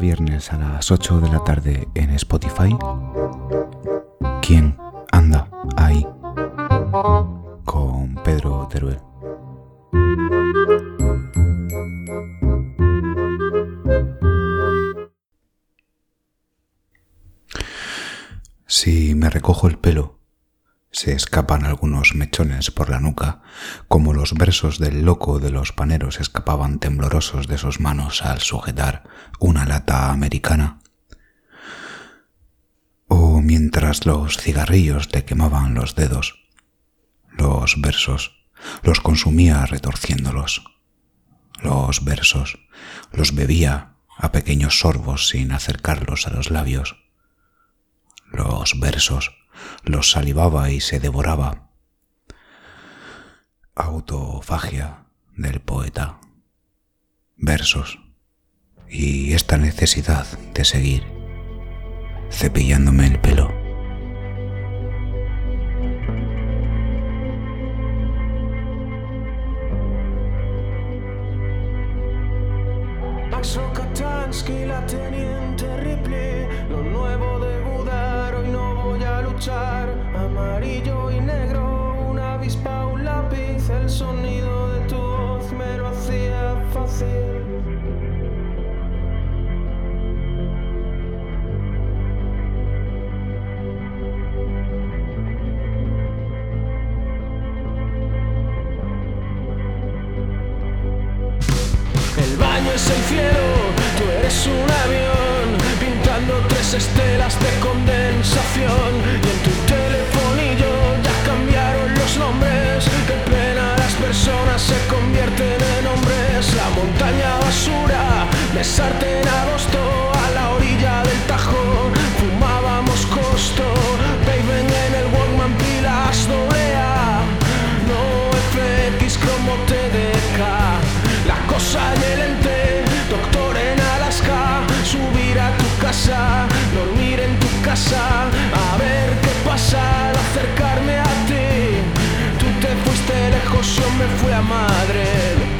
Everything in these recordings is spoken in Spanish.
viernes a las 8 de la tarde en Spotify. Mechones por la nuca, como los versos del loco de los paneros escapaban temblorosos de sus manos al sujetar una lata americana. O mientras los cigarrillos le quemaban los dedos, los versos los consumía retorciéndolos. Los versos los bebía a pequeños sorbos sin acercarlos a los labios. Los versos los salivaba y se devoraba. Autofagia del poeta. Versos. Y esta necesidad de seguir cepillándome el pelo. El cielo, tú eres un avión, pintando tres estelas de condensación. Y en tu telefonillo ya cambiaron los nombres, qué pena las personas se convierten en hombres. La montaña basura, besarte en me fui a Madrid.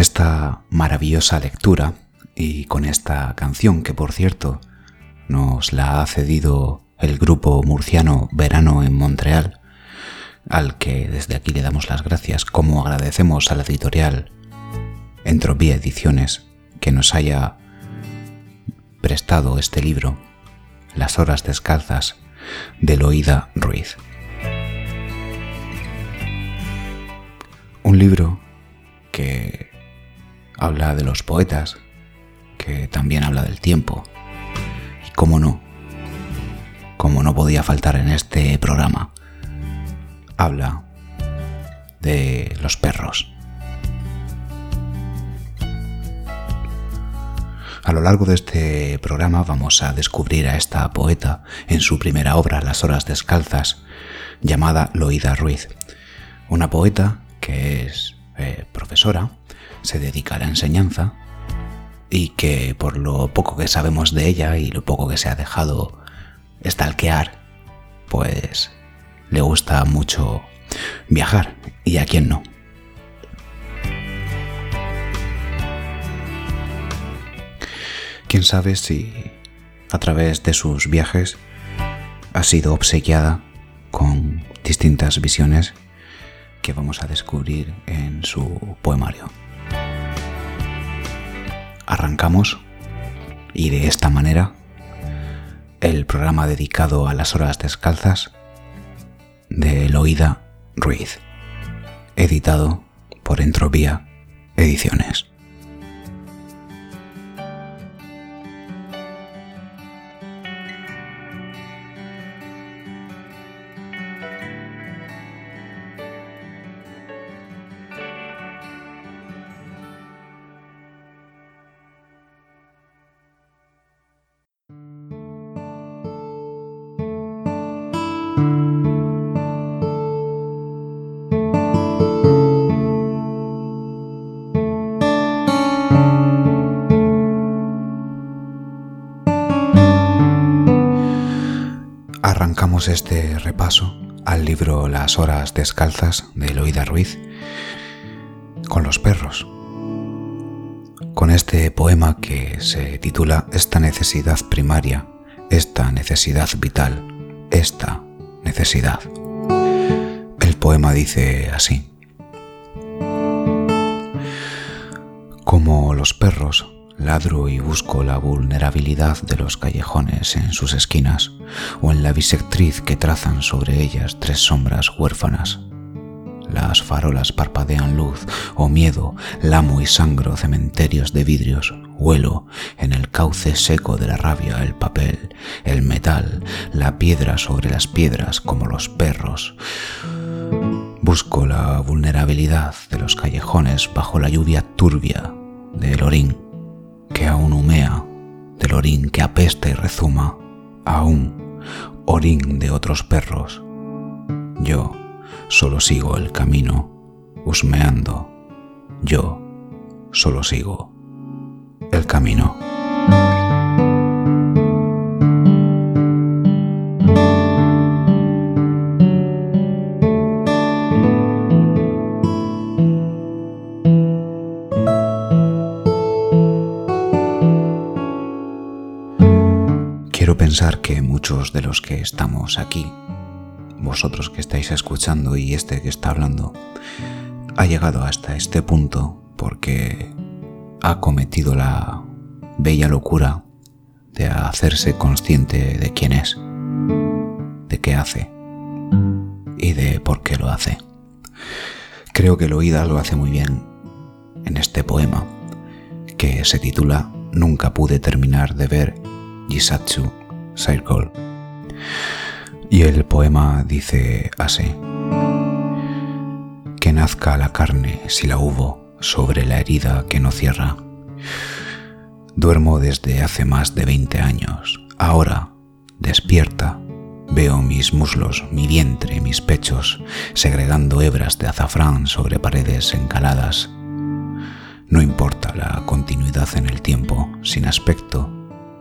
Esta maravillosa lectura y con esta canción que por cierto nos la ha cedido el grupo murciano Verano en Montreal, al que desde aquí le damos las gracias, como agradecemos a la editorial Entropía Ediciones que nos haya prestado este libro, Las horas descalzas, de Loida Ruiz. Un libro que habla de los poetas, que también habla del tiempo. Y cómo no, como no podía faltar en este programa, habla de los perros. A lo largo de este programa vamos a descubrir a esta poeta en su primera obra, Las Horas Descalzas, llamada Loida Ruiz. Una poeta que es eh, profesora, se dedica a la enseñanza y que por lo poco que sabemos de ella y lo poco que se ha dejado estalquear, pues le gusta mucho viajar y a quién no. Quién sabe si a través de sus viajes ha sido obsequiada con distintas visiones que vamos a descubrir en su poemario. Arrancamos Y de esta manera, el programa dedicado a las horas descalzas de Eloída Ruiz, editado por Entropía Ediciones. Arrancamos este repaso al libro Las horas descalzas de Eloída Ruiz con los perros, con este poema que se titula Esta necesidad primaria, esta necesidad vital, esta necesidad. El poema dice así. Como los perros, ladro y busco la vulnerabilidad de los callejones en sus esquinas o en la bisectriz que trazan sobre ellas tres sombras huérfanas. Las farolas parpadean luz o miedo, lamo y sangro cementerios de vidrios, huelo en el cauce seco de la rabia el papel, el metal, la piedra sobre las piedras como los perros. Busco la vulnerabilidad de los callejones bajo la lluvia turbia del orín que aún humea, del orín que apesta y rezuma, aún orín de otros perros. Yo solo sigo el camino, husmeando. Yo solo sigo el camino. Pensar que muchos de los que estamos aquí, vosotros que estáis escuchando y este que está hablando, ha llegado hasta este punto porque ha cometido la bella locura de hacerse consciente de quién es, de qué hace y de por qué lo hace. Creo que Loida lo hace muy bien en este poema que se titula Nunca pude terminar de ver Jisatsu Circle. Y el poema dice así. Que nazca la carne, si la hubo, sobre la herida que no cierra. Duermo desde hace más de 20 años. Ahora, despierta, veo mis muslos, mi vientre, mis pechos, segregando hebras de azafrán sobre paredes encaladas. No importa la continuidad en el tiempo, sin aspecto,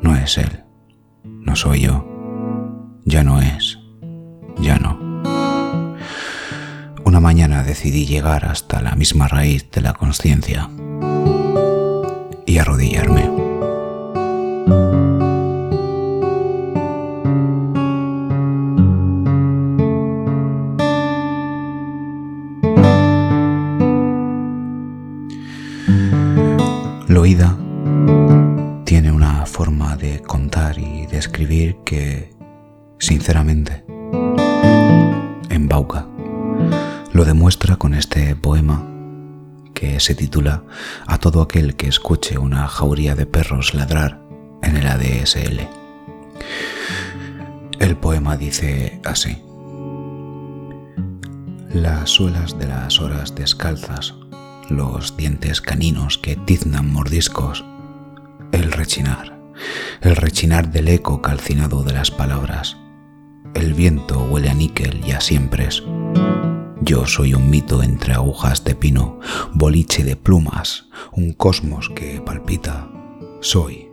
no es él, no soy yo, ya no es, ya no. Una mañana decidí llegar hasta la misma raíz de la conciencia y arrodillarme. Tiene sinceramente, embauca. Lo demuestra con este poema que se titula A todo aquel que escuche una jauría de perros ladrar en el ADSL. El poema dice así. Las suelas de las horas descalzas, los dientes caninos que tiznan mordiscos, el rechinar, el rechinar del eco calcinado de las palabras. El viento huele a níquel y a siempre. Yo soy un mito entre agujas de pino, boliche de plumas, un cosmos que palpita. Soy.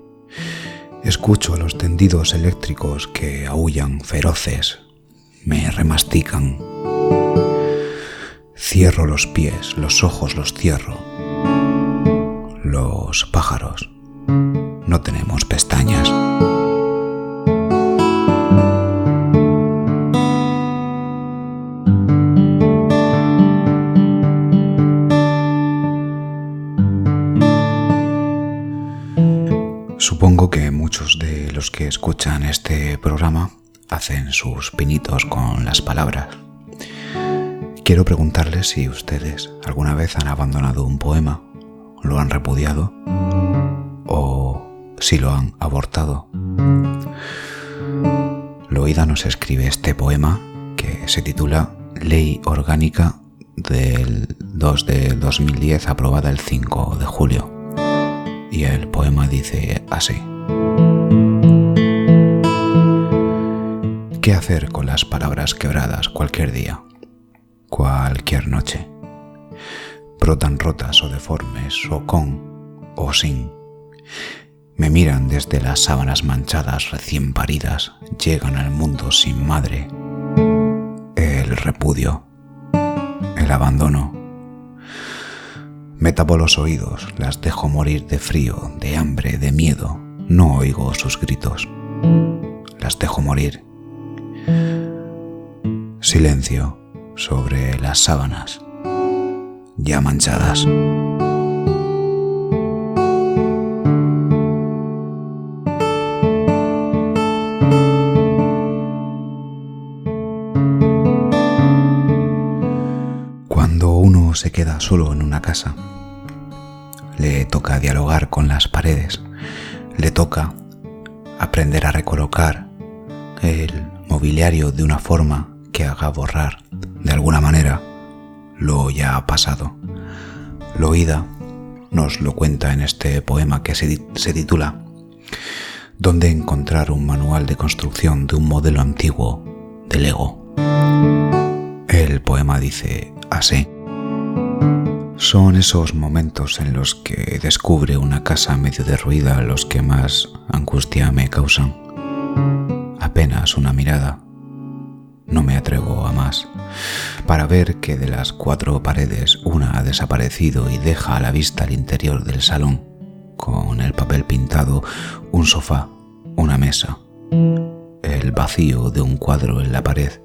Escucho los tendidos eléctricos que aullan feroces, me remastican. Cierro los pies, los ojos los cierro. Los pájaros. No tenemos pestañas. Hacen sus pinitos con las palabras. Quiero preguntarles si ustedes alguna vez han abandonado un poema, lo han repudiado o si lo han abortado. Loida nos escribe este poema que se titula Ley Orgánica del 2 de 2010 aprobada el 5 de julio. Y el poema dice así. ¿Qué hacer con las palabras quebradas cualquier día, cualquier noche? Brotan rotas o deformes, o con o sin. Me miran desde las sábanas manchadas recién paridas, llegan al mundo sin madre. El repudio, el abandono. Me tapo los oídos, las dejo morir de frío, de hambre, de miedo. No oigo sus gritos. Las dejo morir. Silencio sobre las sábanas ya manchadas. se queda solo en una casa. Le toca dialogar con las paredes, le toca aprender a recolocar el mobiliario de una forma que haga borrar, de alguna manera, lo ya pasado. Loida nos lo cuenta en este poema que se, se titula ¿Dónde encontrar un manual de construcción de un modelo antiguo de Lego? El poema dice así. Son esos momentos en los que descubre una casa medio derruida los que más angustia me causan. Apenas una mirada. No me atrevo a más, para ver que de las cuatro paredes una ha desaparecido y deja a la vista el interior del salón, con el papel pintado, un sofá, una mesa, el vacío de un cuadro en la pared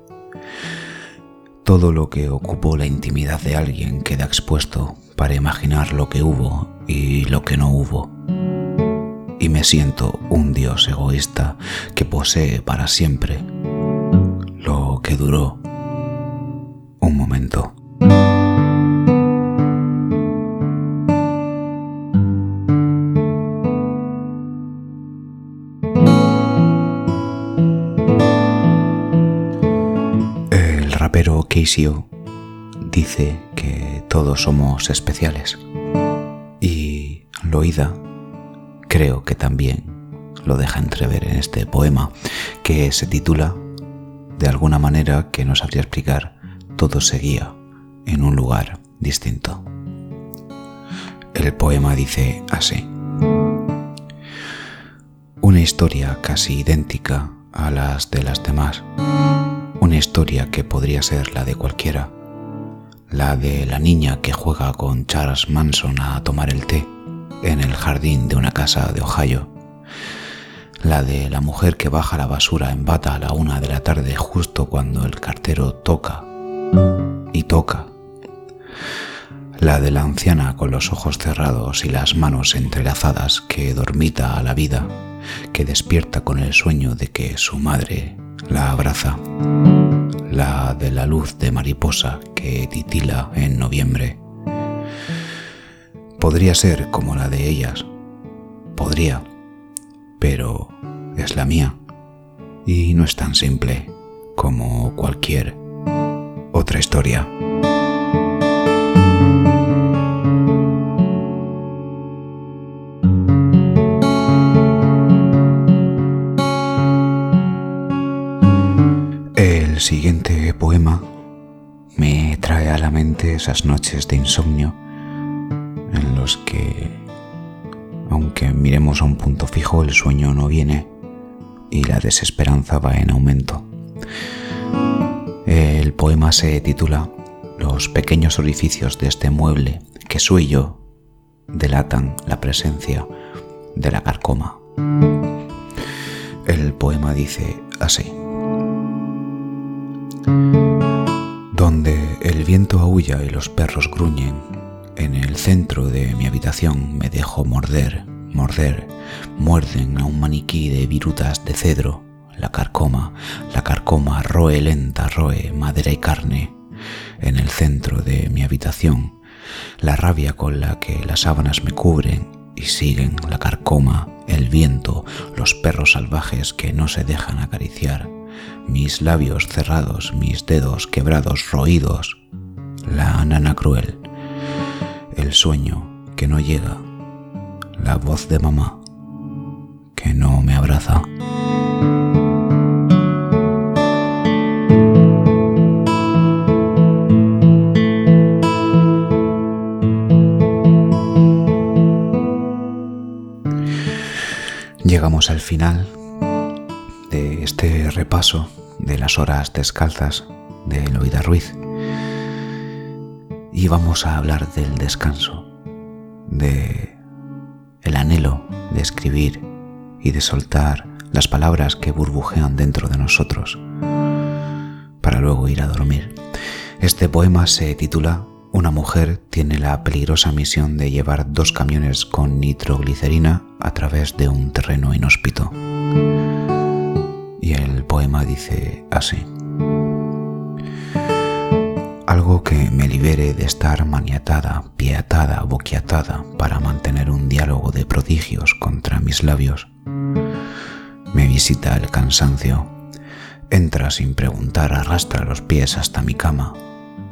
todo lo que ocupó la intimidad de alguien queda expuesto para imaginar lo que hubo y lo que no hubo. Y me siento un dios egoísta que posee para siempre lo que duró un momento. Pero Keisio dice que todos somos especiales. Y Loida creo que también lo deja entrever en este poema que se titula de alguna manera que nos sabría explicar todo seguía en un lugar distinto. El poema dice así. Una historia casi idéntica a las de las demás una historia que podría ser la de cualquiera, la de la niña que juega con Charles Manson a tomar el té en el jardín de una casa de Ohio, la de la mujer que baja la basura en bata a la una de la tarde justo cuando el cartero toca y toca, la de la anciana con los ojos cerrados y las manos entrelazadas que dormita a la vida, que despierta con el sueño de que su madre la abraza, la de la luz de mariposa que titila en noviembre. Podría ser como la de ellas, podría, pero es la mía y no es tan simple como cualquier otra historia. El siguiente poema me trae a la mente esas noches de insomnio que, aunque miremos a un punto fijo, el sueño no viene y la desesperanza va en aumento. El poema se titula Los pequeños orificios de este mueble que soy yo delatan la presencia de la carcoma. El poema dice así. Donde el viento aúlla y los perros gruñen, en el centro de mi habitación me dejo morder, morder, muerden a un maniquí de virutas de cedro, la carcoma, la carcoma roe lenta, roe madera y carne, en el centro de mi habitación, la rabia con la que las sábanas me cubren y siguen la carcoma, el viento, los perros salvajes que no se dejan acariciar, mis labios cerrados, mis dedos quebrados, roídos, la nana cruel, el sueño que no llega, la voz de mamá que no me abraza. Llegamos al final de este repaso de las horas descalzas de Eloida Ruiz y vamos a hablar del descanso, de el anhelo de escribir y de soltar las palabras que burbujean dentro de nosotros para luego ir a dormir. Este poema se titula Una mujer tiene la peligrosa misión de llevar dos camiones con nitroglicerina a través de un terreno inhóspito. Y el poema dice así. Algo que me libere de estar maniatada, pietada, boquiatada para mantener un diálogo de prodigios contra mis labios. Me visita el cansancio. Entra sin preguntar, arrastra los pies hasta mi cama.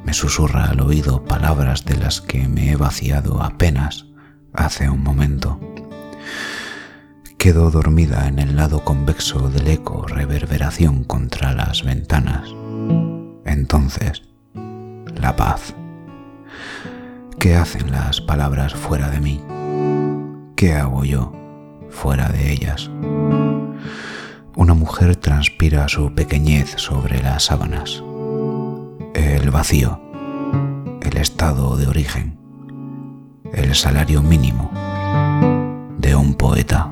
Me susurra al oído palabras de las que me he vaciado apenas hace un momento. Quedo dormida en el lado convexo del eco, reverberación contra las ventanas. Entonces, la paz. ¿Qué hacen las palabras fuera de mí? ¿Qué hago yo fuera de ellas? Una mujer transpira su pequeñez sobre las sábanas. El vacío, el estado de origen, el salario mínimo de un poeta.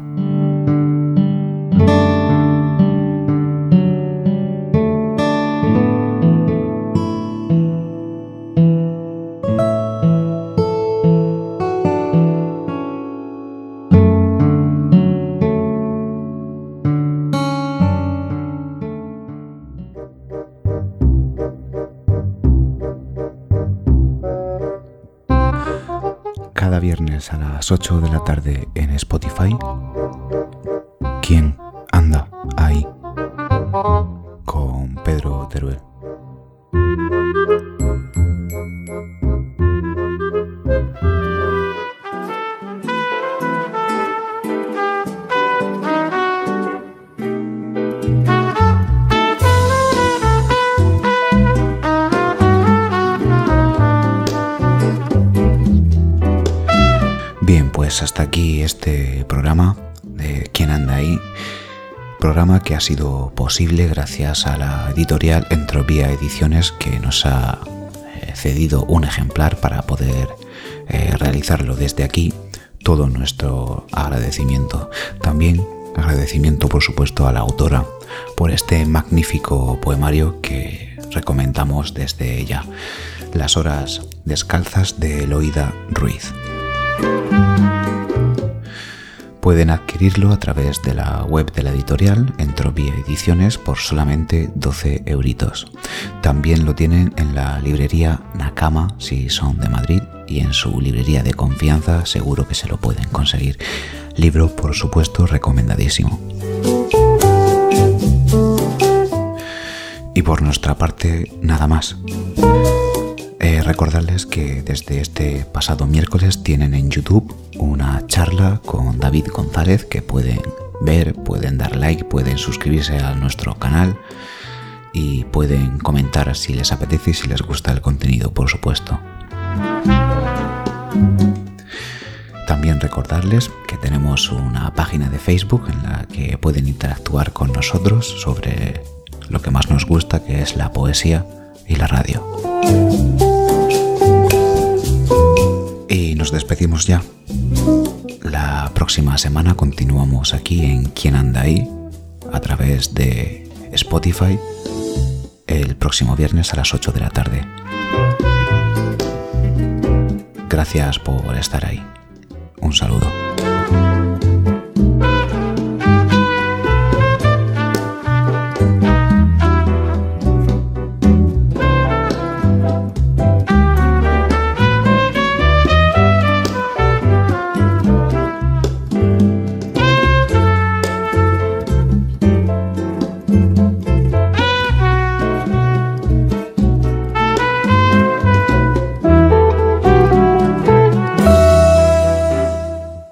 Las 8 de la tarde en Spotify. ¿Quién hasta aquí este programa de ¿Quién anda ahí? Programa que ha sido posible gracias a la editorial Entropía Ediciones que nos ha eh, cedido un ejemplar para poder eh, realizarlo desde aquí. Todo nuestro agradecimiento. También agradecimiento, por supuesto, a la autora por este magnífico poemario que recomendamos desde ya. Las horas descalzas de Eloida Ruiz. Pueden adquirirlo a través de la web de la editorial Entropía Ediciones por solamente 12 euritos. También lo tienen en la librería Nakama si son de Madrid y en su librería de confianza seguro que se lo pueden conseguir. Libro, por supuesto, recomendadísimo. Y por nuestra parte, nada más. Recordarles que desde este pasado miércoles tienen en YouTube una charla con David González que pueden ver, pueden dar like, pueden suscribirse a nuestro canal y pueden comentar si les apetece y si les gusta el contenido, por supuesto. También recordarles que tenemos una página de Facebook en la que pueden interactuar con nosotros sobre lo que más nos gusta, que es la poesía y la radio. Y nos despedimos ya. La próxima semana continuamos aquí en Quién anda ahí a través de Spotify el próximo viernes a las 8 de la tarde. Gracias por estar ahí. Un saludo.